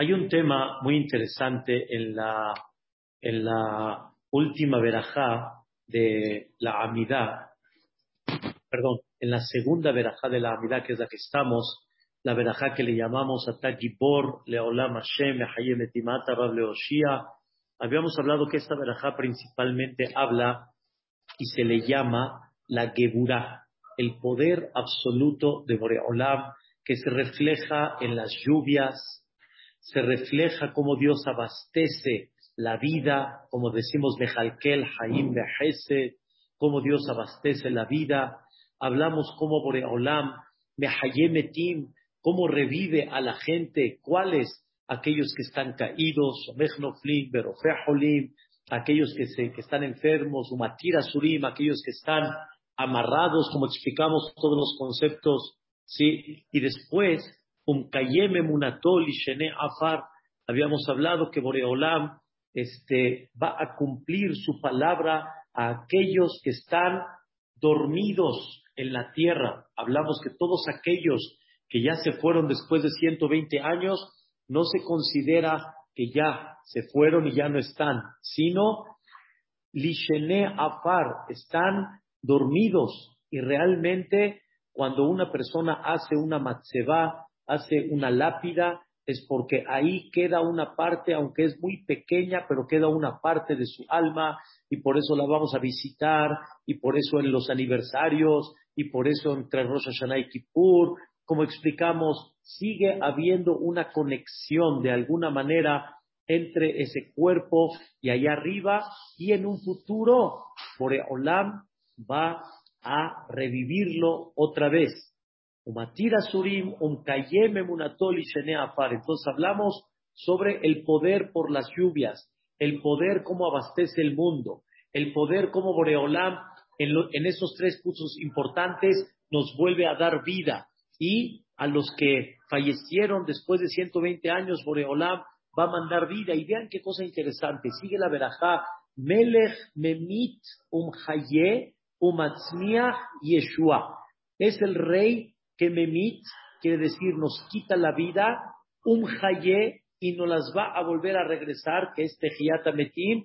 Hay un tema muy interesante en la, última verajá de la Amidá, perdón, en la segunda verajá de la Amidá, que es la que estamos, la verajá que le llamamos Atagibor, Leolam Hashem, Hayem Etimata, Leoshia. Habíamos hablado que esta verajá principalmente habla y se le llama la Geburá, el poder absoluto de Boreolam, que se refleja en las lluvias, se refleja cómo Dios abastece la vida, como decimos Bejalkel, Haim, Behese, cómo Dios abastece la vida. Hablamos cómo Boreolam, Mehayemetim, cómo revive a la gente, cuáles aquellos que están caídos, Mechnoflim, Berofeholim, aquellos que, se, que están enfermos, Umatira Surim, aquellos que están amarrados, como explicamos todos los conceptos, ¿sí? Y después Afar, habíamos hablado que Boreolam este, va a cumplir su palabra a aquellos que están dormidos en la tierra. Hablamos que todos aquellos que ya se fueron después de 120 años, no se considera que ya se fueron y ya no están, sino Lishene Afar, están dormidos y realmente cuando una persona hace una matzeba, hace una lápida, es porque ahí queda una parte, aunque es muy pequeña, pero queda una parte de su alma y por eso la vamos a visitar y por eso en los aniversarios y por eso entre Rosh Hashanah y Kippur, como explicamos, sigue habiendo una conexión de alguna manera entre ese cuerpo y allá arriba y en un futuro Boreolam va a revivirlo otra vez. Surim, Entonces hablamos sobre el poder por las lluvias, el poder cómo abastece el mundo, el poder como Boreolam en, esos tres puntos importantes nos vuelve a dar vida. Y a los que fallecieron después de 120 años, Boreolam va a mandar vida. Y vean qué cosa interesante. Sigue la verajá. Melech memit umhaye umatzmiach yeshua. Es el rey que memit quiere decir nos quita la vida, un haye y nos las va a volver a regresar, que es tejiata metim,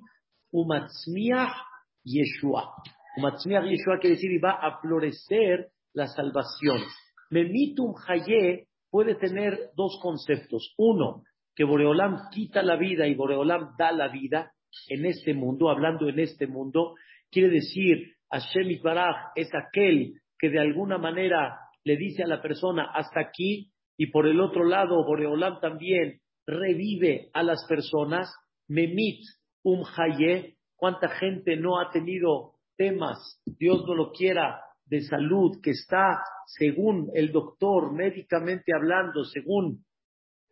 umatzmiach yeshua. Umatzmiach yeshua quiere decir y va a florecer la salvación. Memitum haye puede tener dos conceptos. Uno, que Boreolam quita la vida y Boreolam da la vida en este mundo, hablando en este mundo, quiere decir Hashem Baraj es aquel que de alguna manera le dice a la persona hasta aquí y por el otro lado Boreolam también revive a las personas, memit um haye, cuánta gente no ha tenido temas, Dios no lo quiera, de salud, que está, según el doctor, médicamente hablando, según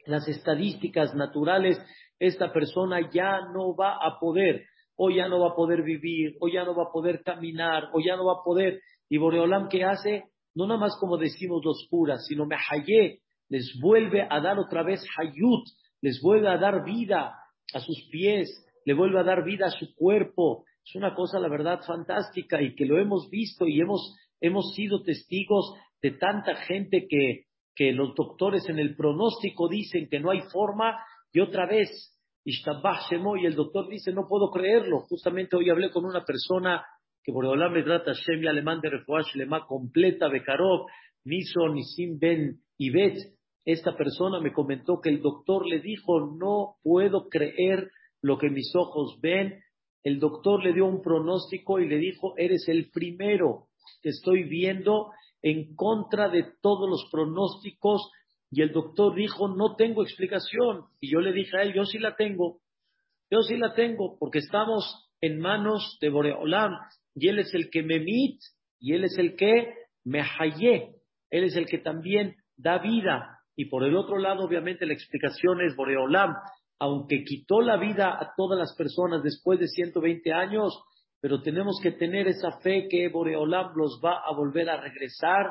las estadísticas naturales, esta persona ya no va a poder, o ya no va a poder vivir, o ya no va a poder caminar, o ya no va a poder. Y Boreolam, ¿qué hace? No nada más como decimos los puras, sino me hayé, les vuelve a dar otra vez hayut, les vuelve a dar vida a sus pies, le vuelve a dar vida a su cuerpo. Es una cosa, la verdad, fantástica y que lo hemos visto y hemos, hemos sido testigos de tanta gente que, que los doctores en el pronóstico dicen que no hay forma y otra vez, y el doctor dice, no puedo creerlo. Justamente hoy hablé con una persona que Boreolam trata Hashem alemán de Refuash Lema completa Bekarov, Niso Nisim Ben Ibet. Esta persona me comentó que el doctor le dijo, no puedo creer lo que mis ojos ven. El doctor le dio un pronóstico y le dijo, eres el primero que estoy viendo en contra de todos los pronósticos. Y el doctor dijo, no tengo explicación. Y yo le dije a él, yo sí la tengo. Yo sí la tengo, porque estamos en manos de Boreolam y Él es el que me mit, y Él es el que me hallé, Él es el que también da vida. Y por el otro lado, obviamente, la explicación es Boreolam, aunque quitó la vida a todas las personas después de 120 años, pero tenemos que tener esa fe que Boreolam los va a volver a regresar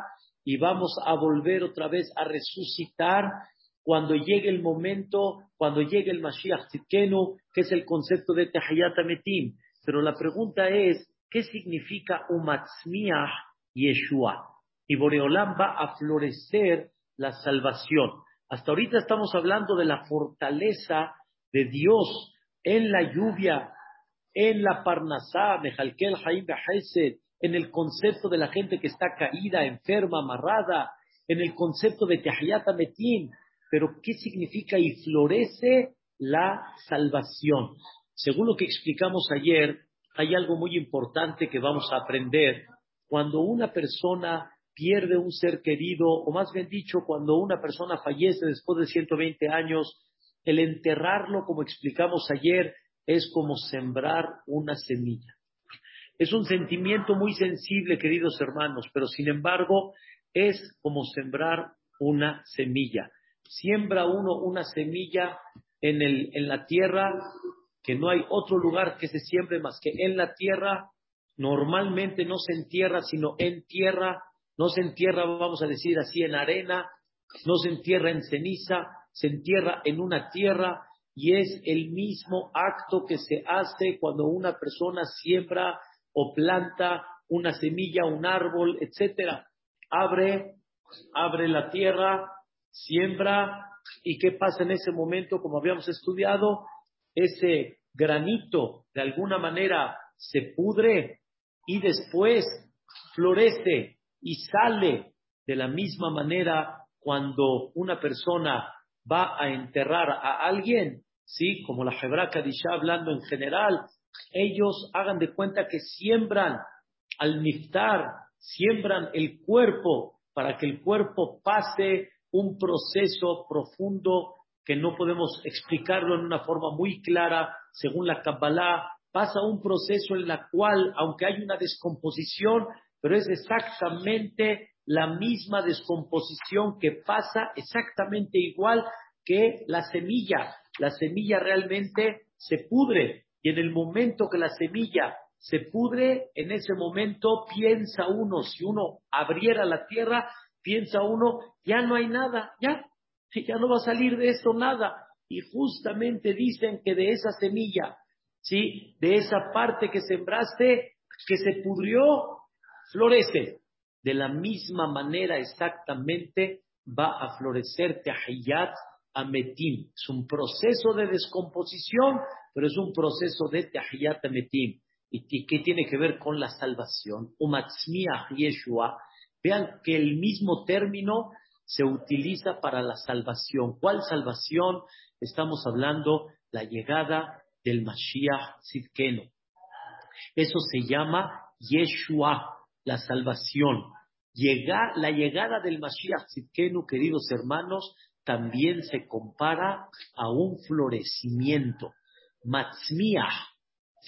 y vamos a volver otra vez a resucitar cuando llegue el momento, cuando llegue el Mashiach Tzidkenu, que es el concepto de Tehayat Metim. Pero la pregunta es, ¿Qué significa Umatzmiah Yeshua? Y Boreolam va a florecer la salvación. Hasta ahorita estamos hablando de la fortaleza de Dios en la lluvia, en la parnasá, Mejalkel Haim en el concepto de la gente que está caída, enferma, amarrada, en el concepto de Tehayata Metim. Pero, ¿qué significa y florece la salvación? Según lo que explicamos ayer, hay algo muy importante que vamos a aprender. Cuando una persona pierde un ser querido, o más bien dicho, cuando una persona fallece después de 120 años, el enterrarlo, como explicamos ayer, es como sembrar una semilla. Es un sentimiento muy sensible, queridos hermanos, pero sin embargo es como sembrar una semilla. Siembra uno una semilla en, el, en la tierra, que no hay otro lugar que se siembre más que en la tierra. Normalmente no se entierra, sino en tierra. No se entierra, vamos a decir así, en arena. No se entierra en ceniza, se entierra en una tierra y es el mismo acto que se hace cuando una persona siembra o planta una semilla, un árbol, etcétera. Abre, abre la tierra, siembra, y qué pasa en ese momento, como habíamos estudiado, ese granito de alguna manera se pudre y después florece y sale de la misma manera cuando una persona va a enterrar a alguien, sí, como la Hebra Kadisha hablando en general, ellos hagan de cuenta que siembran al niftar, siembran el cuerpo para que el cuerpo pase un proceso profundo que no podemos explicarlo en una forma muy clara, según la Kabbalah, pasa un proceso en la cual, aunque hay una descomposición, pero es exactamente la misma descomposición que pasa exactamente igual que la semilla. La semilla realmente se pudre, y en el momento que la semilla se pudre, en ese momento piensa uno, si uno abriera la tierra, piensa uno, ya no hay nada, ya, ya no va a salir de esto nada. Y justamente dicen que de esa semilla, ¿sí? De esa parte que sembraste, que se pudrió, florece. De la misma manera exactamente va a florecer Tehiyat Ametim. Es un proceso de descomposición pero es un proceso de Tahiyat Metim. ¿Y qué tiene que ver con la salvación? Umatzmiah Yeshua. Vean que el mismo término se utiliza para la salvación. ¿Cuál salvación? Estamos hablando la llegada del Mashiach Sidkenu. Eso se llama Yeshua, la salvación. la llegada del Mashiach Sidkenu, queridos hermanos, también se compara a un florecimiento matzmiah,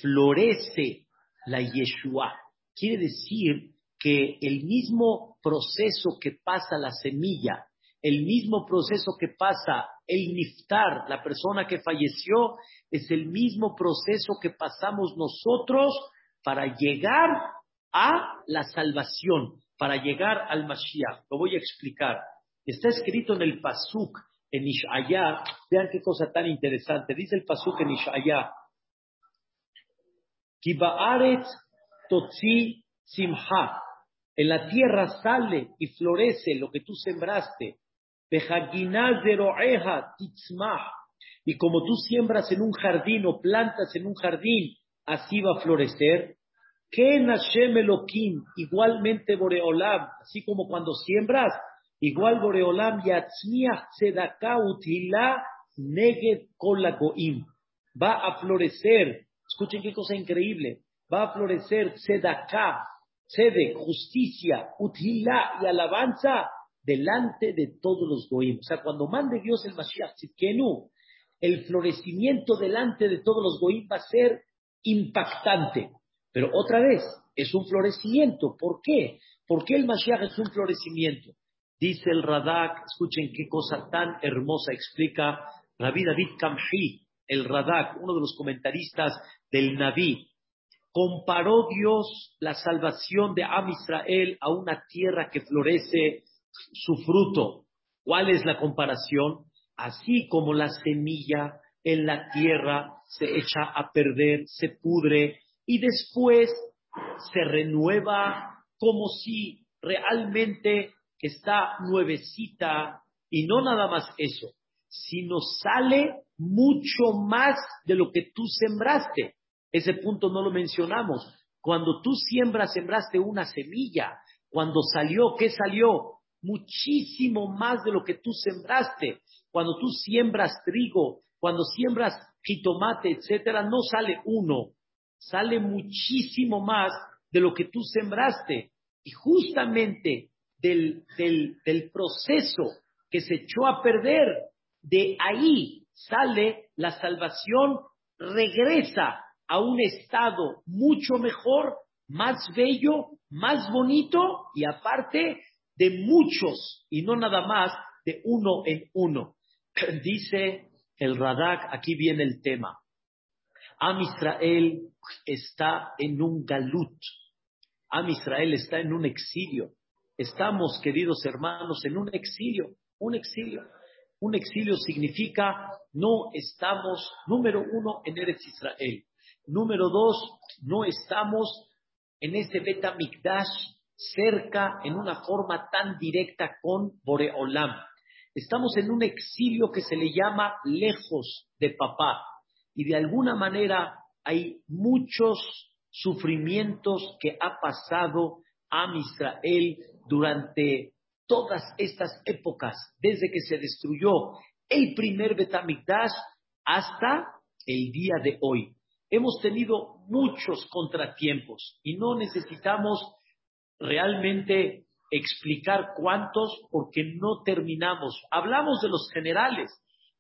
florece la Yeshua. Quiere decir que el mismo proceso que pasa la semilla, el mismo proceso que pasa el niftar, la persona que falleció, es el mismo proceso que pasamos nosotros para llegar a la salvación, para llegar al Mashiach. Lo voy a explicar. Está escrito en el Pasuk en Ishaya, vean qué cosa tan interesante. Dice el pasuk en Ishaya, Kibaaret totzi simha. En la tierra sale y florece lo que tú sembraste. Y como tú siembras en un jardín o plantas en un jardín, así va a florecer. Que Hashem Elohim, igualmente Boreolam, así como cuando siembras, Igual Boreolam Yatzmiach Tzedakah Utila Neged Kolagoim. Va a florecer, escuchen qué cosa increíble, va a florecer Tzedakah, Tzedek, justicia, Utila y alabanza delante de todos los Goim. O sea, cuando mande Dios el Mashiach el florecimiento delante de todos los Goim va a ser impactante. Pero otra vez, es un florecimiento. ¿Por qué? ¿Por qué el Mashiach es un florecimiento? Dice el Radak, escuchen qué cosa tan hermosa explica Rabbi David Kamhi, el Radak, uno de los comentaristas del Naví. Comparó Dios la salvación de Am Israel a una tierra que florece su fruto. ¿Cuál es la comparación? Así como la semilla en la tierra se echa a perder, se pudre y después se renueva como si realmente está nuevecita, Y no nada más eso, sino sale mucho más de lo que tú sembraste. Ese punto no lo mencionamos. Cuando tú siembras, sembraste una semilla. Cuando salió, ¿qué salió? Muchísimo más de lo que tú sembraste. Cuando tú siembras trigo, cuando siembras jitomate, etcétera, no sale uno, sale muchísimo más de lo que tú sembraste. Y justamente del, del, del proceso que se echó a perder, de ahí sale la salvación, regresa a un estado mucho mejor, más bello, más bonito y aparte de muchos y no nada más de uno en uno. Dice el Radak, aquí viene el tema. Am Israel está en un galut. Am Israel está en un exilio. Estamos, queridos hermanos, en un exilio. Un exilio. Un exilio significa no estamos, número uno, en Eretz Israel. Número dos, no estamos en ese Betamikdash cerca, en una forma tan directa con Boreolam. Estamos en un exilio que se le llama lejos de papá. Y de alguna manera hay muchos sufrimientos que ha pasado a Israel durante todas estas épocas, desde que se destruyó el primer Betamikdash hasta el día de hoy. Hemos tenido muchos contratiempos y no necesitamos realmente explicar cuántos porque no terminamos. Hablamos de los generales,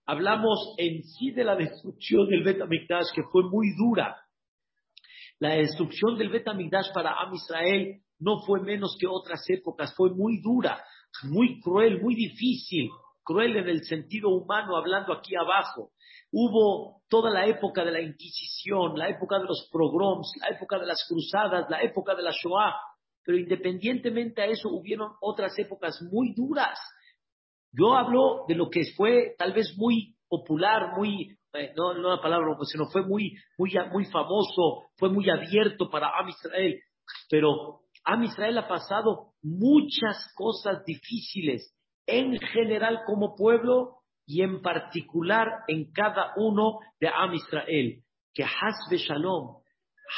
hablamos en sí de la destrucción del Betamikdash que fue muy dura. La destrucción del Betamikdash para Am Israel no fue menos que otras épocas, fue muy dura muy cruel, muy difícil, cruel en el sentido humano, hablando aquí abajo. Hubo toda la época de la Inquisición, la época de los pogroms, la época de las cruzadas, la época de la Shoah, pero independientemente a eso hubieron otras épocas muy duras. Yo hablo de lo que fue tal vez muy popular, muy, eh, no, no la palabra, sino fue muy, muy, muy famoso, fue muy abierto para Am Israel, pero Am Israel ha pasado muchas cosas difíciles en general como pueblo y en particular en cada uno de Am Israel. Que Hasbe Shalom,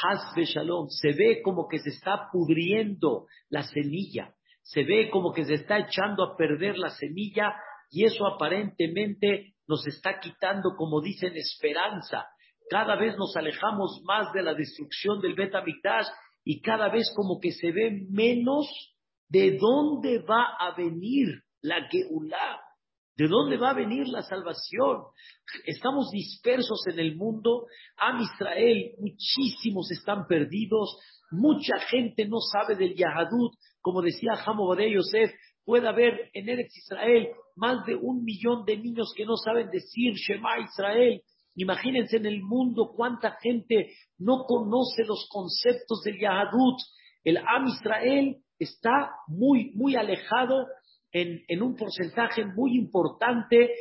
Hasbe Shalom, se ve como que se está pudriendo la semilla, se ve como que se está echando a perder la semilla y eso aparentemente nos está quitando, como dicen, esperanza. Cada vez nos alejamos más de la destrucción del Bet y cada vez como que se ve menos de dónde va a venir la Geulah, de dónde va a venir la salvación. Estamos dispersos en el mundo, Am Israel, muchísimos están perdidos, mucha gente no sabe del Yahadut, como decía de Yosef, puede haber en Eretz Israel más de un millón de niños que no saben decir Shema Israel, Imagínense en el mundo cuánta gente no conoce los conceptos del Yahadut. El Am Israel está muy, muy alejado en, en un porcentaje muy importante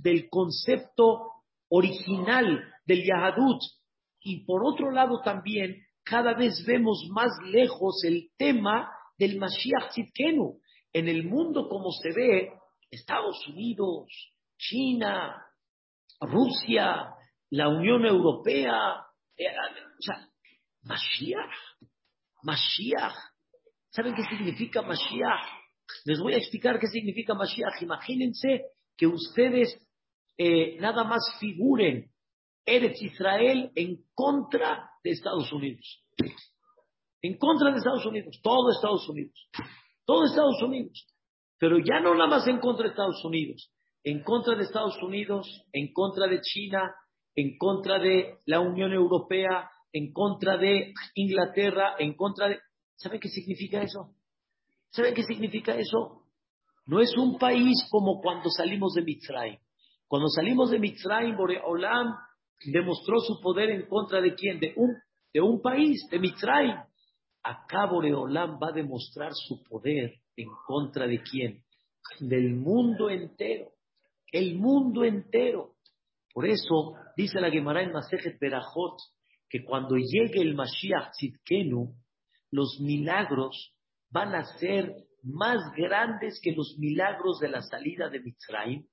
del concepto original del Yahadut. Y por otro lado también, cada vez vemos más lejos el tema del Mashiach Tzidkenu. En el mundo como se ve, Estados Unidos, China, Rusia, la Unión Europea, eh, o sea, Mashiach, Mashiach. ¿Saben qué significa Mashiach? Les voy a explicar qué significa Mashiach. Imagínense que ustedes eh, nada más figuren Eretz Israel en contra de Estados Unidos. En contra de Estados Unidos, todo Estados Unidos. Todo Estados Unidos. Pero ya no nada más en contra de Estados Unidos. En contra de Estados Unidos, en contra de China, en contra de la Unión Europea, en contra de Inglaterra, en contra de... ¿Saben qué significa eso? ¿Saben qué significa eso? No es un país como cuando salimos de Mitzrayim. Cuando salimos de Mitzrayim, Boreolam demostró su poder en contra de quién? De un, de un país, de Mitzrayim. Acá Boreolam va a demostrar su poder en contra de quién? Del mundo entero. El mundo entero. Por eso dice la Gemara en Masejet Berajot que cuando llegue el Mashiach Tzidkenu, los milagros van a ser más grandes que los milagros de la salida de Mitzrayim,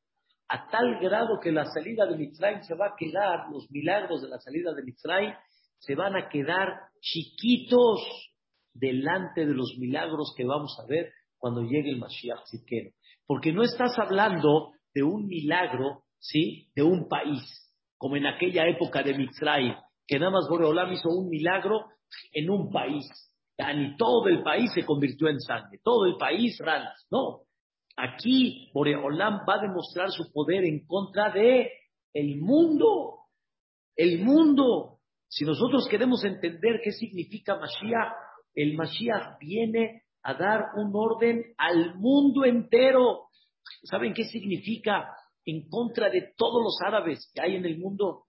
a tal grado que la salida de Mitzrayim se va a quedar, los milagros de la salida de Mitzrayim se van a quedar chiquitos delante de los milagros que vamos a ver cuando llegue el Mashiach Tzidkenu. Porque no estás hablando de un milagro, ¿sí? De un país, como en aquella época de Mitzrayim, que nada más Boreolam hizo un milagro en un país. Y todo el país se convirtió en sangre, todo el país ranas. No, aquí Boreolam va a demostrar su poder en contra de el mundo. El mundo. Si nosotros queremos entender qué significa Mashiach, el Mashiach viene a dar un orden al mundo entero. ¿Saben qué significa en contra de todos los árabes que hay en el mundo?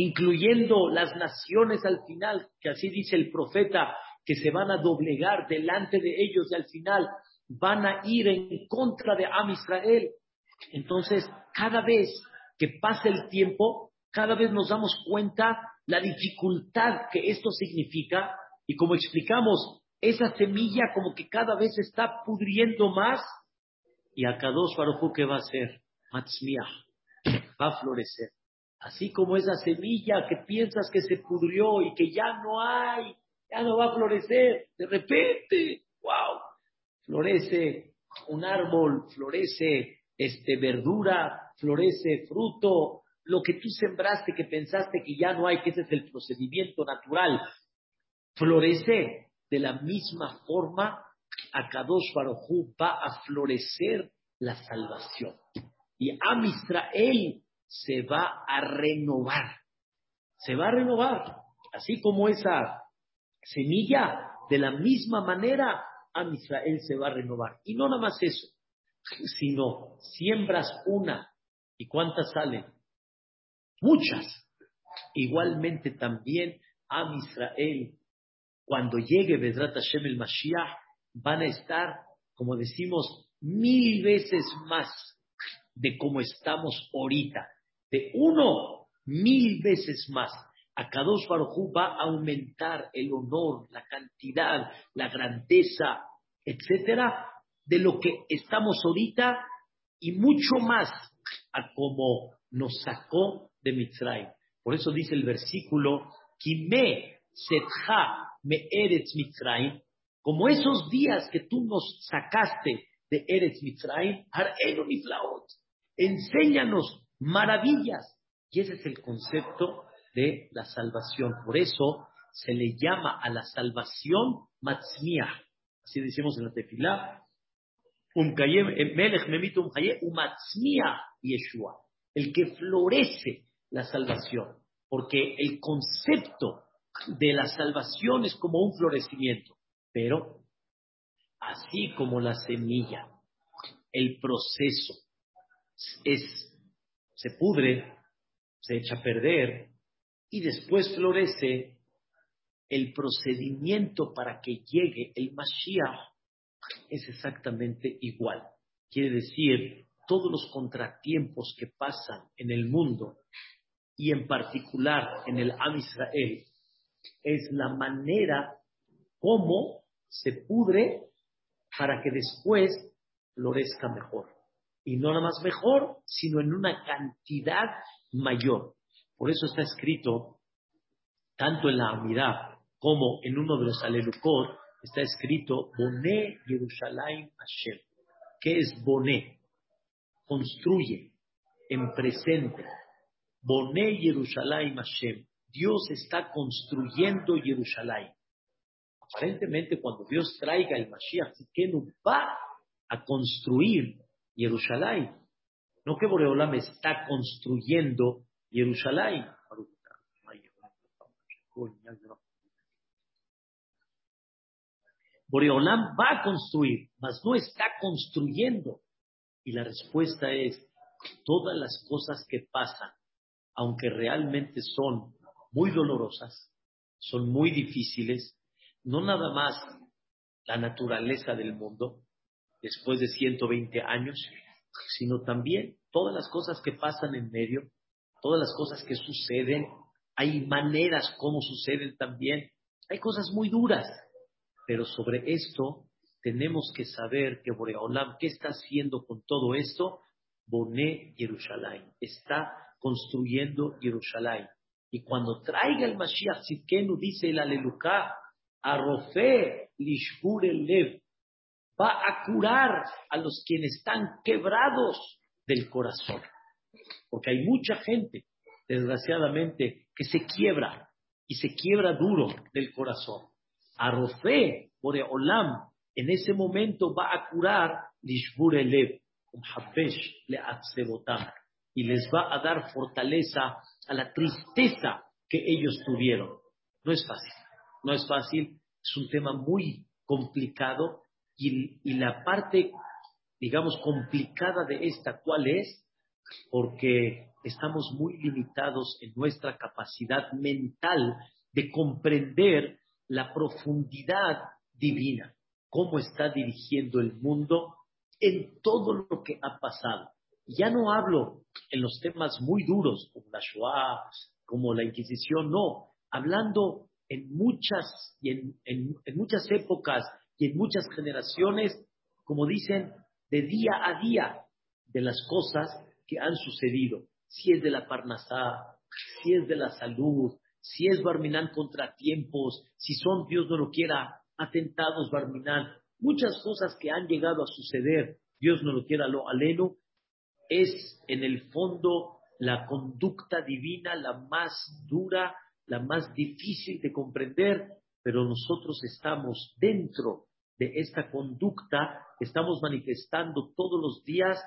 Incluyendo las naciones al final, que así dice el profeta, que se van a doblegar delante de ellos y al final van a ir en contra de Am Israel. Entonces, cada vez que pasa el tiempo, cada vez nos damos cuenta la dificultad que esto significa y como explicamos, esa semilla como que cada vez está pudriendo más y a Kadosh Baruj ¿qué va a hacer? Matzmiah, va a florecer. Así como esa semilla que piensas que se pudrió y que ya no hay, ya no va a florecer, de repente, wow, florece un árbol, florece este verdura, florece fruto, lo que tú sembraste que pensaste que ya no hay, que ese es el procedimiento natural, florece de la misma forma, a Kadosh Baruj va a florecer la salvación. Y a Israel se va a renovar. Se va a renovar. Así como esa semilla, de la misma manera, a Israel se va a renovar. Y no nada más eso, sino siembras una. ¿Y cuántas salen? Muchas. Igualmente también a Israel, cuando llegue Bedrat Hashem el Mashiach, van a estar, como decimos, mil veces más de como estamos ahorita de uno mil veces más. A Kadosh Baruj va a aumentar el honor, la cantidad, la grandeza, etcétera, de lo que estamos ahorita y mucho más a como nos sacó de Mitzrayim. Por eso dice el versículo, Kime setja me eretz Mitzrayim, como esos días que tú nos sacaste de Eretz Mitzrayim, enséñanos maravillas. Y ese es el concepto de la salvación. Por eso se le llama a la salvación matzmiah. Así decimos en la tefilá. Yeshua. El que florece la salvación. Porque el concepto de la salvación es como un florecimiento. Pero, así como la semilla, el proceso es se pudre, se echa a perder y después florece, el procedimiento para que llegue el Mashiach es exactamente igual. Quiere decir, todos los contratiempos que pasan en el mundo y en particular en el Am Israel es la manera como se pudre para que después florezca mejor y no nada más mejor, sino en una cantidad mayor. Por eso está escrito, tanto en la Amidad como en uno de los Alelukot, está escrito Boné Yerushalayim Hashem. ¿Qué es Boné? Construye en presente. Boné Yerushalayim Hashem. Dios está construyendo Jerusalén. Aparentemente, cuando Dios traiga el Mashiach, no va a construir Jerusalén. No que Boreolam está construyendo Jerusalén. Boreolam va a construir, mas no está construyendo. Y la respuesta es, todas las cosas que pasan, aunque realmente son muy dolorosas, son muy difíciles, no nada más la naturaleza del mundo, después de 120 años, sino también todas las cosas que pasan en medio, todas las cosas que suceden, hay maneras como suceden también, hay cosas muy duras, pero sobre esto tenemos que saber que Boreolam, ¿qué está haciendo con todo esto? Boné Jerusalén. Está construyendo Jerusalén. Y cuando traiga el Mashiach Tzidkenu, dice el Aleluká, Arrofe Lishbur el Lev, va a curar a los quienes están quebrados del corazón. Porque hay mucha gente, desgraciadamente, que se quiebra y se quiebra duro del corazón. Arrofe, Boreolam, en ese momento va a curar le y les va a dar fortaleza a la tristeza que ellos tuvieron. No es fácil, no es fácil, es un tema muy complicado y, y la parte, digamos, complicada de esta, ¿cuál es? Porque estamos muy limitados en nuestra capacidad mental de comprender la profundidad divina, cómo está dirigiendo el mundo en todo lo que ha pasado. Ya no hablo en los temas muy duros, como la Shoah, como la Inquisición, no, hablando en muchas, y en, muchas épocas y en muchas generaciones, como dicen, de día a día de las cosas que han sucedido. Si es de la Parnasá, si es de la salud, si es Barminán contratiempos, si son, Dios no lo quiera, atentados Barminán, muchas cosas que han llegado a suceder, Dios no lo quiera, lo aleno, es en el fondo la conducta divina la más dura, la más difícil de comprender, pero nosotros estamos dentro de esta conducta, estamos manifestando todos los días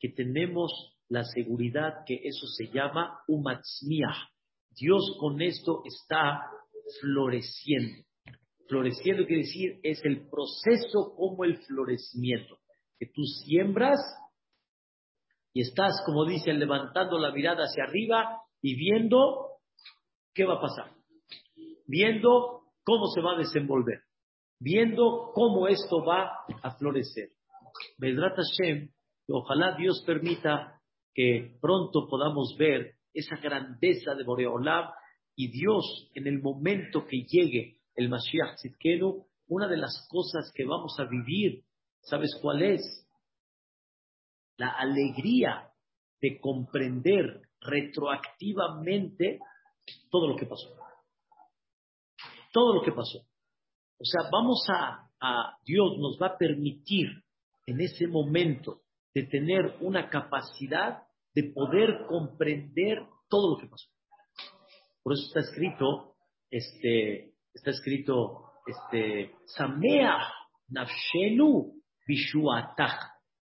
que tenemos la seguridad que eso se llama umatzmiah. Dios con esto está floreciendo. Floreciendo quiere decir es el proceso como el florecimiento, que tú siembras y estás, como dicen, levantando la mirada hacia arriba y viendo qué va a pasar, viendo cómo se va a desenvolver, viendo cómo esto va a florecer. Vedrat Hashem, ojalá Dios permita que pronto podamos ver esa grandeza de Boreolam y Dios en el momento que llegue el Mashiach Tzidkenu, una de las cosas que vamos a vivir, ¿sabes cuál es? la alegría de comprender retroactivamente todo lo que pasó. Todo lo que pasó. O sea, vamos a, Dios nos va a permitir en ese momento de tener una capacidad de poder comprender todo lo que pasó. Por eso está escrito, este, está escrito, este, Sameach Nafshenu Bishuatach.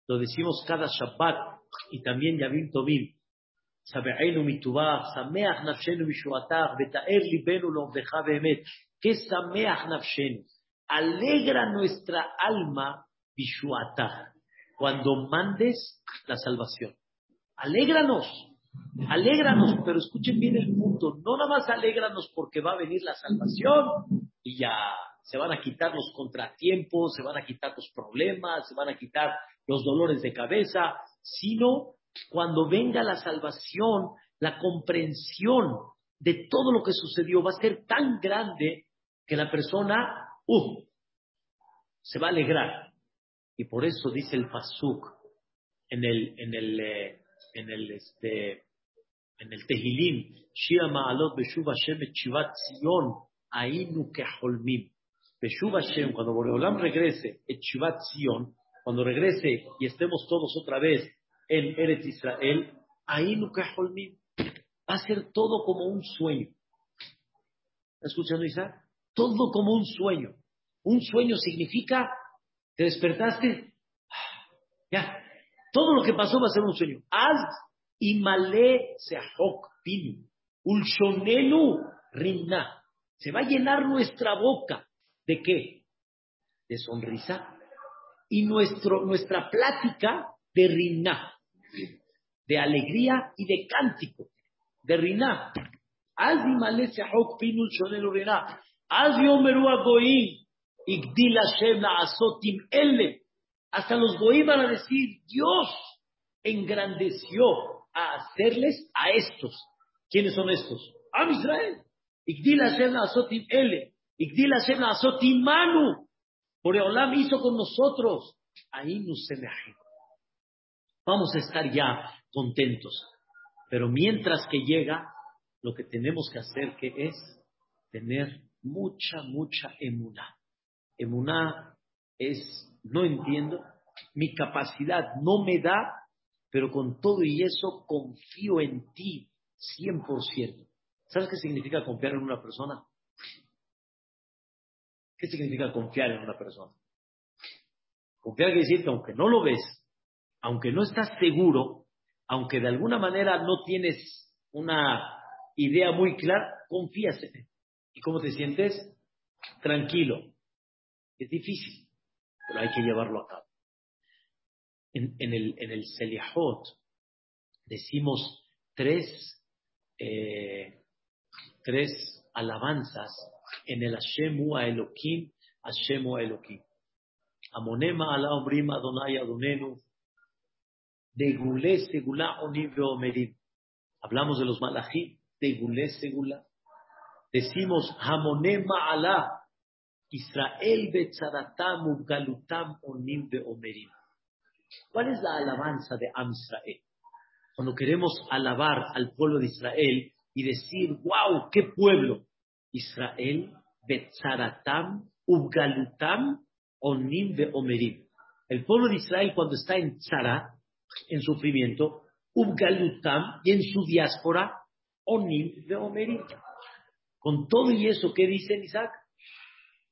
Lo decimos cada Shabbat y también Yavim Tovim. Sabe'enu mitubach, sameach nafshenu mishuatach, beta'er libenu lomdecha behemet. ¿Qué sameach? Alegra nuestra alma bishuatach. Cuando mandes la salvación. Alégranos. Alégranos, pero escuchen bien el punto. No nada más alégranos porque va a venir la salvación y ya se van a quitar los contratiempos, se van a quitar los problemas, se van a quitar los dolores de cabeza, sino cuando venga la salvación, la comprensión de todo lo que sucedió va a ser tan grande que la persona, uh, se va a alegrar. Y por eso dice el Pasuk en el, en el, eh, en el, este, en el Tehilim, Shia Ma'alot Beshuv Hashem et Shivat Zion, Ainu Keholmim. Beshuv Hashem, cuando Boreolam regrese, et Shivat Zion, cuando regrese y estemos todos otra vez en Eretz Israel, ahí nunca va a ser todo como un sueño. ¿Está escuchando Isaac? Todo como un sueño. Un sueño significa, te despertaste, ya, todo lo que pasó va a ser un sueño. Az y male seahok pinu, ulshonenu rinna. Se va a llenar nuestra boca. ¿De qué? De sonrisa y nuestro, nuestra plática de Riná, de alegría y de cántico, de Hasta los goí van a decir, Dios engrandeció a hacerles a estos. ¿Quiénes son estos? Am Israel. Igdil Hashem Asotim Ele. Igdil Hashem Asotim Manu Boreolam hizo con nosotros. Ahí nos se me Vamos a estar ya contentos. Pero mientras que llega, lo que tenemos que hacer que es tener mucha, mucha emuná. Emuná es, no entiendo, mi capacidad no me da, pero con todo y eso confío en ti 100%. ¿Sabes qué significa confiar en una persona? ¿Qué significa confiar en una persona? Confiar quiere decir que aunque no lo ves, aunque no estás seguro, aunque de alguna manera no tienes una idea muy clara, confías en. ¿Y cómo te sientes? Tranquilo. Es difícil, pero hay que llevarlo a cabo. En, el, en el Seliahot decimos tres, eh, tres alabanzas en el Hashemu a Elohim, Hashemu a Elohim. Amonema ala omrim Adonai Adonenu, de Gulé Segula Omerim. Hablamos de los malachí, de Gulé Segula. Decimos Hamonema ala Israel Betzaratam Galutam Onim Omerim. ¿Cuál es la alabanza de Am Israel? Cuando queremos alabar al pueblo de Israel y decir, wow, qué pueblo. Israel, Betzaratam, Ubgalutam, Onim Omerim. El pueblo de Israel cuando está en Tzara, en sufrimiento, Ubgalutam, y en su diáspora, Onim Omerim. Con todo y eso, ¿qué dice Isaac?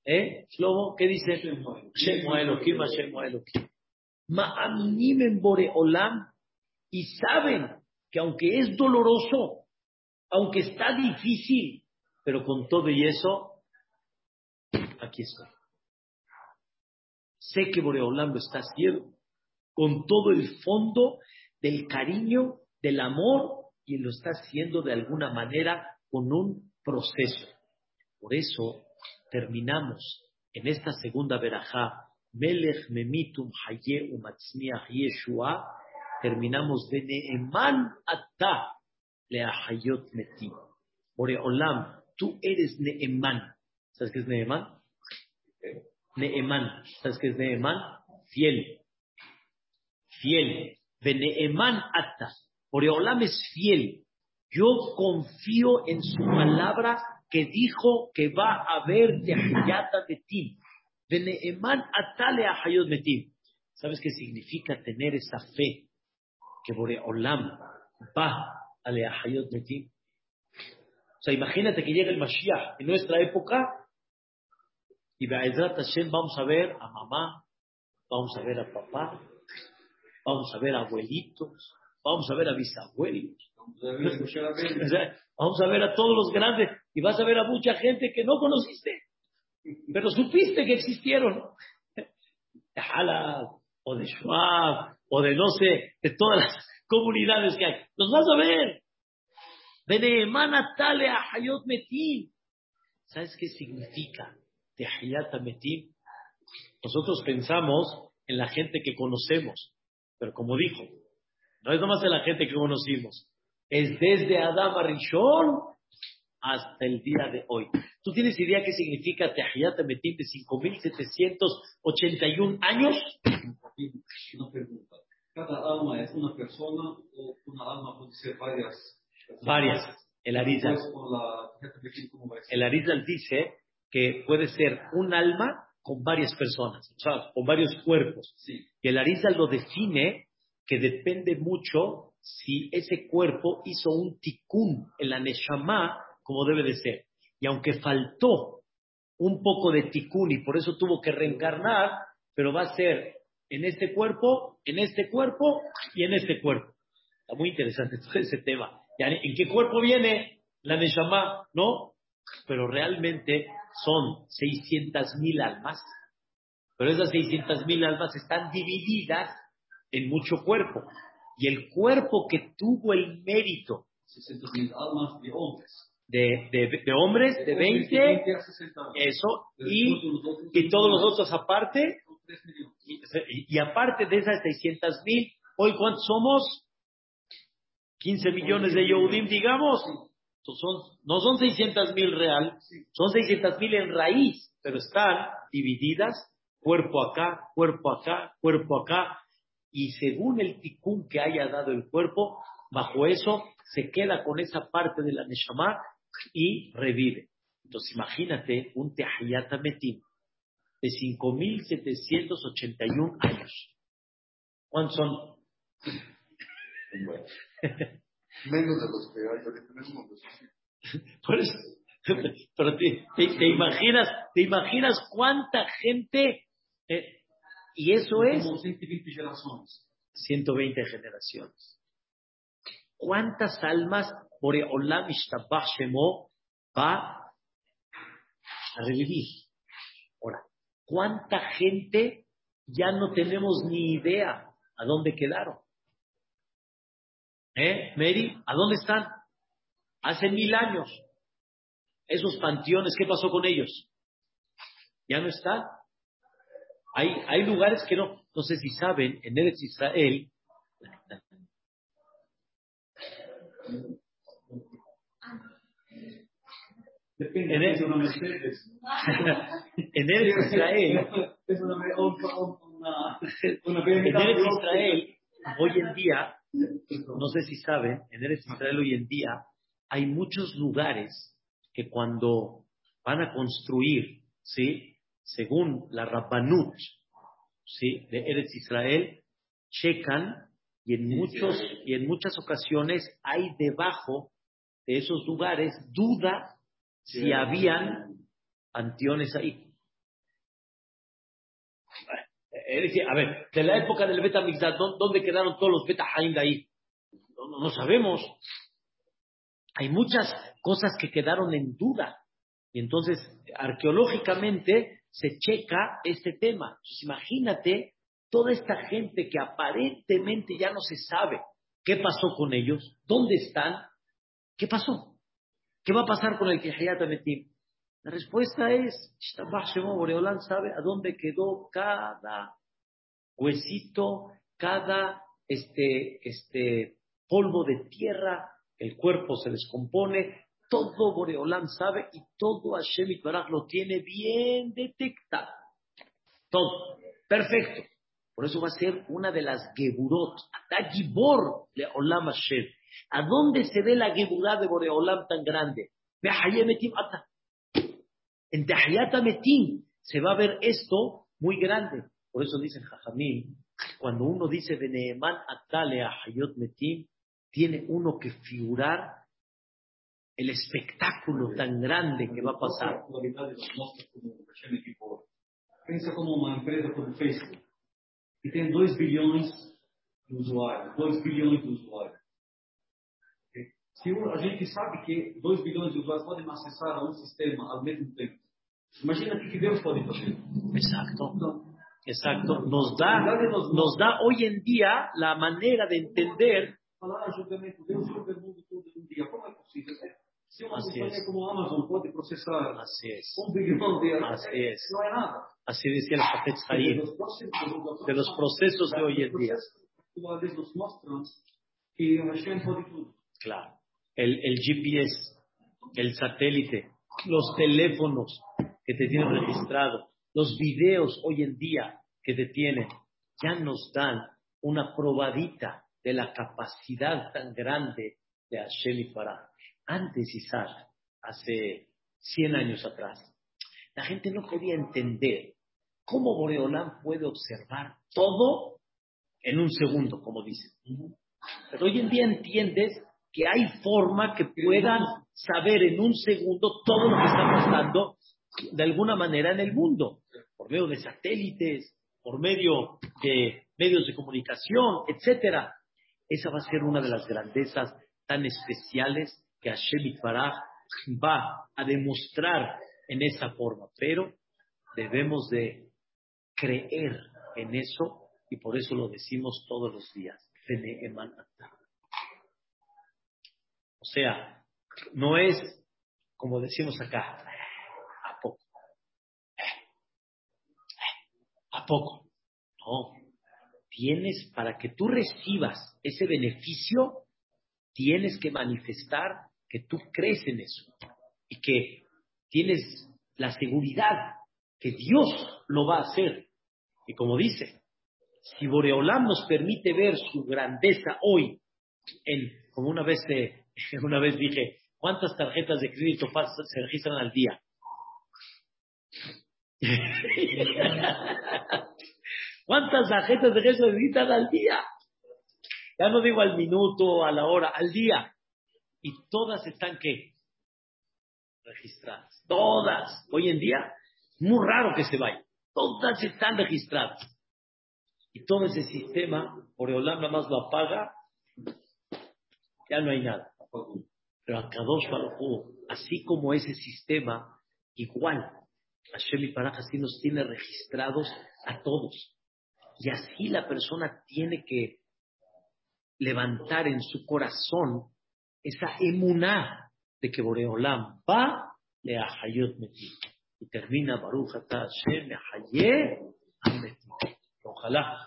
¿Eh? Shlomo, ¿qué dice? Boreolam y saben que aunque es doloroso, aunque está difícil, pero con todo y eso, aquí estoy. Sé que Boreolam lo está haciendo con todo el fondo del cariño, del amor, y lo está haciendo de alguna manera con un proceso. Por eso terminamos en esta segunda verajá, Melech Memitum Haye Umatzmiach Yeshua, terminamos de Neeman Ata Leahayot Metim. Olam, tú eres Neeman. ¿Sabes qué es Neeman? Neeman. ¿Sabes qué es Neeman? Fiel. Fiel. De Neeman Ata. Olam es fiel. Yo confío en su palabra que dijo que va a haber Tehiyata Metim. De Neeman Atale Ahayot Metim. ¿Sabes qué significa tener esa fe? Que Olam va a Leahayot Metim. O sea, imagínate que llega el Mashiach en nuestra época y Be'ezrat Hashem vamos a ver a mamá, vamos a ver a papá, vamos a ver a abuelitos, vamos a ver a bisabuelos, vamos a ver a todos los grandes y vas a ver a mucha gente que no conociste, pero supiste que existieron. De Halal, o de Schwab, o de no sé, de todas las comunidades que hay. Los vas a ver. Tale Metim. ¿Sabes qué significa Metim? Nosotros pensamos en la gente que conocemos, pero como dijo, no es nomás en la gente que conocimos, es desde Adam Rishon hasta el día de hoy. ¿Tú tienes idea qué significa Tehayat Metim de 5.781 años? Una pregunta. ¿Cada alma es una persona o una alma puede ser varias Varias. El Arizal. El Arizal dice que puede ser un alma con varias personas, o sea, con varios cuerpos. Y el Arizal lo define que depende mucho si ese cuerpo hizo un tikkun en la Neshama como debe de ser. Y aunque faltó un poco de tikkun y por eso tuvo que reencarnar, pero va a ser en este cuerpo, en este cuerpo y en este cuerpo. Está muy interesante todo ese tema. ¿En qué cuerpo viene la Neshama? No, pero realmente son 600 mil almas. Pero esas 600 mil almas están divididas en mucho cuerpo. Y el cuerpo que tuvo el mérito. 600 mil almas de hombres. De, de, hombres, de 20, eso, y, y todos los otros aparte, y, y aparte de esas 600 mil, hoy cuántos somos? 15 millones de Yehudim, digamos, son, no son 600 mil real, son 600 mil en raíz, pero están divididas cuerpo acá, cuerpo acá, cuerpo acá, y según el ticún que haya dado el cuerpo, bajo eso se queda con esa parte de la Neshama y revive. Entonces imagínate un Tehayat Metim de 5.781 años. ¿Cuántos son? Menos de los que hay ahorita tenemos. Por eso, pero te, te, imaginas, te imaginas cuánta gente, eh, y eso es Como 120 generaciones. 120 generaciones. ¿Cuántas almas Boreolam Ishtabach Shemo va a revivir? Ahora, ¿cuánta gente ya no tenemos ni idea a dónde quedaron? ¿Eh, Mary? ¿A dónde están? Hace mil años. Esos panteones, ¿qué pasó con ellos? Ya no están. Hay, hay lugares que no, no sé si saben, en Eretz Israel, Depende En Eretz Israel, Es una, una, una en Eretz. Israel, hoy en día, no sé si saben, en Eretz Israel hoy en día hay muchos lugares que cuando van a construir, ¿sí? Según la Rabbanut, ¿sí? De Eretz Israel, checan y en muchos y en muchas ocasiones hay debajo de esos lugares duda si habían panteones ahí. Es decir, a ver, de la época del Beta Mixdad, ¿dónde quedaron todos los Beta Haim de ahí? No, no- no sabemos. Hay muchas cosas que quedaron en duda. Y entonces, arqueológicamente, se checa este tema. Entonces, imagínate toda esta gente que aparentemente ya no se sabe qué pasó con ellos, dónde están, qué pasó, qué va a pasar con el Kehayat Ametim. La respuesta es, Boreolam sabe a dónde quedó cada huesito, cada este, este polvo de tierra, el cuerpo se descompone, todo Boreolam sabe y todo Hashem Baraj lo tiene bien detectado. Todo. Perfecto. Por eso va a ser una de las Geburot. Ata Gibor le Olam Hashem. ¿A dónde se ve la Geburá de Boreolam tan grande? En Tahiyat Metim se va a ver esto muy grande. Por eso dicen Jajamim, cuando uno dice Beneeman Atale Hayot Metim, tiene uno que figurar el espectáculo tan grande que va a pasar. Pensa como uma empresa como Facebook, que tem 2 bilhões de usuários. 2 bilhões de usuários. Se a gente sabe que 2 bilhões de usuários podem acessar a um sistema ao mesmo tempo, imagina o que Deus pode fazer. Exacto. Então, Exacto. Nos da, nos da hoy en día la manera de entender ah, todo? Se uma Así es. como Amazon pode processar Así es. um bilhão de Así es. não é nada. Así decía el Haim. los procesos, de los procesos de hoy en día. Los muestran que Hashem pode tudo. Claro. El, el GPS, el satélite, los teléfonos que te tienen registrado, los videos hoy en día que te tienen, ya nos dan una probadita de la capacidad tan grande de Hashem y Farah. Antes, Isaac, hace 100 años atrás, la gente no podía entender cómo Boreolán puede observar todo en un segundo, como dicen. Pero hoy en día entiendes que hay forma que puedan saber en un segundo todo lo que está pasando de alguna manera en el mundo, por medio de satélites, por medio de medios de comunicación, etcétera. Esa va a ser una de las grandezas tan especiales que Hashem Itbaraj va a demostrar en esa forma. Pero debemos de creer en eso y por eso lo decimos todos los días. O sea, no es como decimos acá, a poco. ¿A poco? No. Tienes, para que tú recibas ese beneficio, tienes que manifestar que tú crees en eso y que tienes la seguridad que Dios lo va a hacer Y como dice, si Boreolam nos permite ver su grandeza hoy, en, como una vez, eh, una vez dije, ¿cuántas tarjetas de crédito se registran al día? ¿Cuántas tarjetas de crédito se registran al día? Ya no digo al minuto, a la hora, al día. Y todas están qué? Registradas. Todas. Hoy en día, muy raro que se vaya. Todas están registradas. Y todo ese sistema, Oreolam nada más lo apaga, ya no hay nada. Pero a Kadosh Baruj así como ese sistema, igual, Hashem y Paraj así nos tiene registrados a todos. Y así la persona tiene que levantar en su corazón esa emuná de que Boreolam va le ahayot metim. Y termina Baruch Hashem Ojalá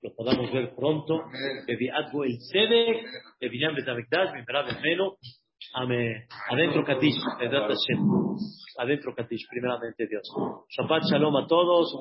lo podamos ver pronto. Bebiatbo el Sede, Bebinyam Betamikdash, Bimerav Melo. Adentro Katish, Adentro Katish, primeramente Dios. Shabbat Shalom a todos.